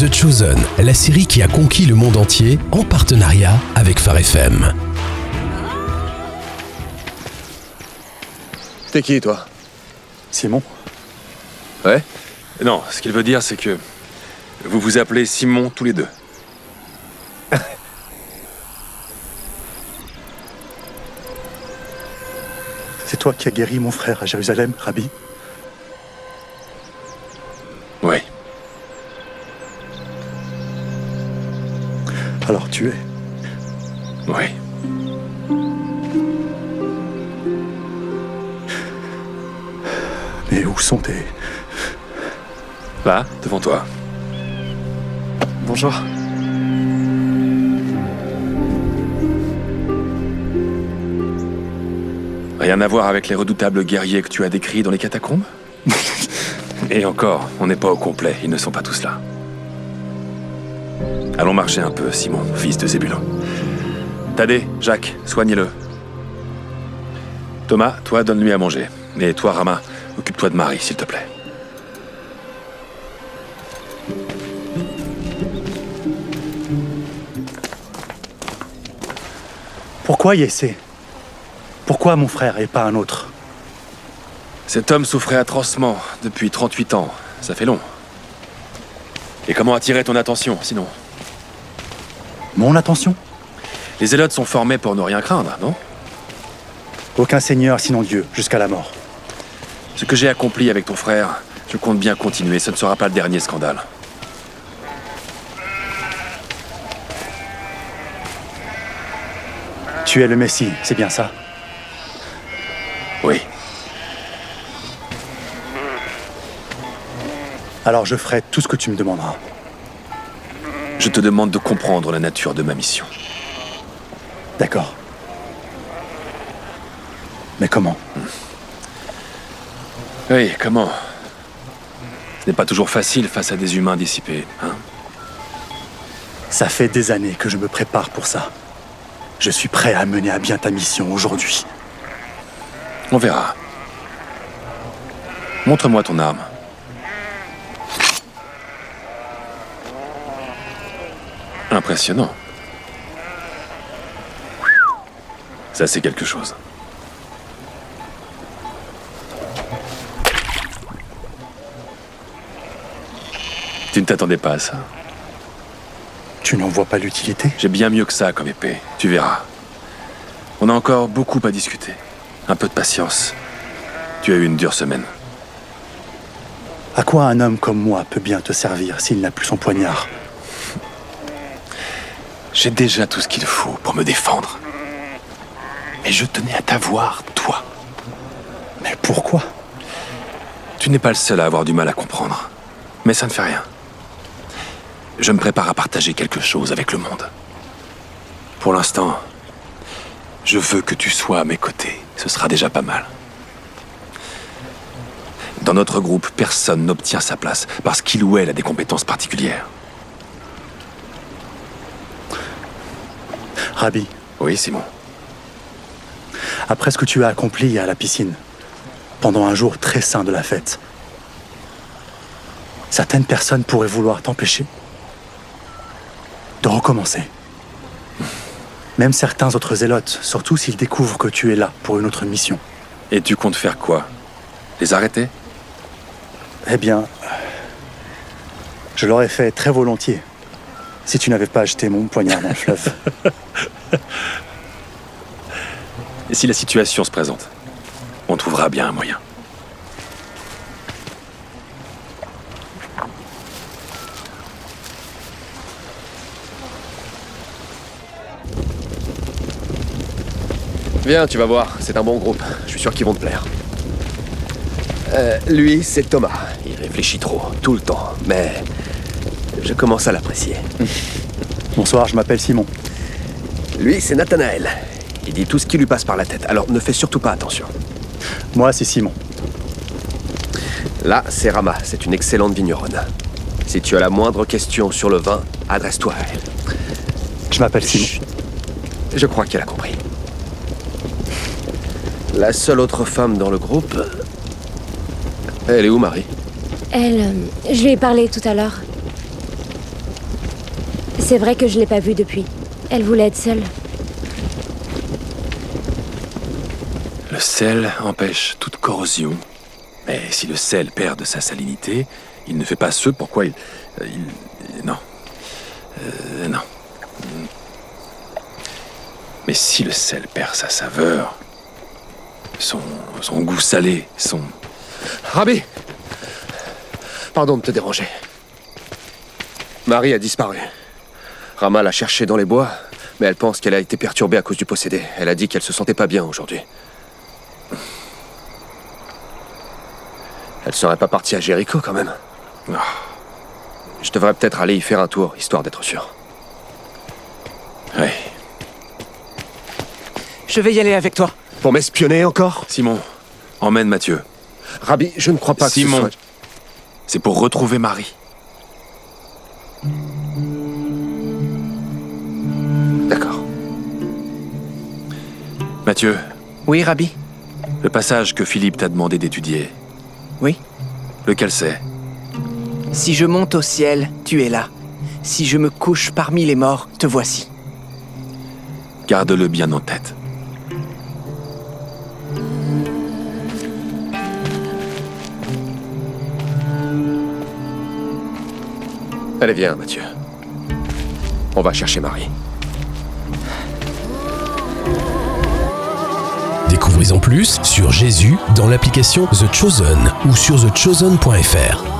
The Chosen, la série qui a conquis le monde entier en partenariat avec Phare FM. T'es qui, toi? Simon Ouais Non, ce qu'il veut dire, c'est que vous vous appelez Simon tous les deux. C'est toi qui as guéri mon frère à Jérusalem, Rabbi Alors tu es. Oui. Mais où sont tes... Là, devant toi. Bonjour. Rien à voir avec les redoutables guerriers que tu as décrits dans les catacombes? Et encore, on n'est pas au complet, ils ne sont pas tous là. Allons marcher un peu, Simon, fils de Zébulon. Tadé, Jacques, soignez-le. Thomas, toi, donne-lui à manger. Et toi, Rama, occupe-toi de Marie, s'il te plaît. Pourquoi Yessé? Pourquoi mon frère et pas un autre? Cet homme souffrait atrocement depuis 38 ans. Ça fait long. Et comment attirer ton attention, sinon Mon attention Les zélotes sont formés pour ne rien craindre, non? Aucun seigneur sinon Dieu, jusqu'à la mort. Ce que j'ai accompli avec ton frère, je compte bien continuer. Ce ne sera pas le dernier scandale. Tu es le Messie, c'est bien ça? Alors je ferai tout ce que tu me demanderas. Je te demande de comprendre la nature de ma mission. D'accord. Mais comment Oui, comment Ce n'est pas toujours facile face à des humains dissipés, hein Ça fait des années que je me prépare pour ça. Je suis prêt à mener à bien ta mission aujourd'hui. On verra. Montre-moi ton arme. Impressionnant. Ça, c'est quelque chose. Tu ne t'attendais pas à ça. Tu n'en vois pas l'utilité? J'ai bien mieux que ça comme épée, tu verras. On a encore beaucoup à discuter. Un peu de patience. Tu as eu une dure semaine. À quoi un homme comme moi peut bien te servir s'il n'a plus son poignard J'ai déjà tout ce qu'il faut pour me défendre. Mais je tenais à t'avoir, toi. Mais pourquoi Tu n'es pas le seul à avoir du mal à comprendre. Mais ça ne fait rien. Je me prépare à partager quelque chose avec le monde. Pour l'instant, je veux que tu sois à mes côtés. Ce sera déjà pas mal. Dans notre groupe, personne n'obtient sa place parce qu'il ou elle a des compétences particulières. Rabbi, Oui, Simon. après ce que tu as accompli à la piscine, pendant un jour très sain de la fête, certaines personnes pourraient vouloir t'empêcher de recommencer. Même certains autres zélotes, surtout s'ils découvrent que tu es là pour une autre mission. Et tu comptes faire quoi? Les arrêter? Eh bien, je l'aurais fait très volontiers si tu n'avais pas jeté mon poignard dans le fleuve. Et si la situation se présente On trouvera bien un moyen. Viens, tu vas voir, c'est un bon groupe. Je suis sûr qu'ils vont te plaire. Euh, lui, c'est Thomas. Il réfléchit trop, tout le temps, mais je commence à l'apprécier. Bonsoir, je m'appelle Simon. Lui, c'est Nathanaël. Il dit tout ce qui lui passe par la tête, alors ne fais surtout pas attention. Moi, c'est Simon. Là, c'est Rama, c'est une excellente vigneronne. Si tu as la moindre question sur le vin, adresse-toi à elle. Je m'appelle Simon. Chut. Je crois qu'elle a compris. La seule autre femme dans le groupe. Elle est où, Marie Elle, euh, je lui ai parlé tout à l'heure. C'est vrai que je l'ai pas vue depuis. Elle voulait être seule. Le sel empêche toute corrosion. Mais si le sel perd de sa salinité, il ne fait pas ce pourquoi il... euh, il- non. Euh, non. Mais si le sel perd sa saveur, son, son goût salé, son... Rabbi Pardon de te déranger. Marie a disparu. Rama l'a cherchée dans les bois, mais elle pense qu'elle a été perturbée à cause du possédé. Elle a dit qu'elle se sentait pas bien aujourd'hui. Elle serait pas partie à Jéricho quand même. Ah, Je devrais peut-être aller y faire un tour, histoire d'être sûr. ouais. Je vais y aller avec toi. Pour m'espionner encore? Simon, emmène Mathieu. Rabbi, je ne crois pas que Simon. ce soit... C'est pour retrouver Marie. D'accord. Mathieu, Oui, Rabbi le passage que Philippe t'a demandé d'étudier, Oui. lequel c'est? Si je monte au ciel, tu es là. Si je me couche parmi les morts, te voici. Garde-le bien en tête. Allez, viens, Mathieu. On va chercher Marie. Découvrez en plus sur Jésus dans l'application The Chosen ou sur thechosen.fr.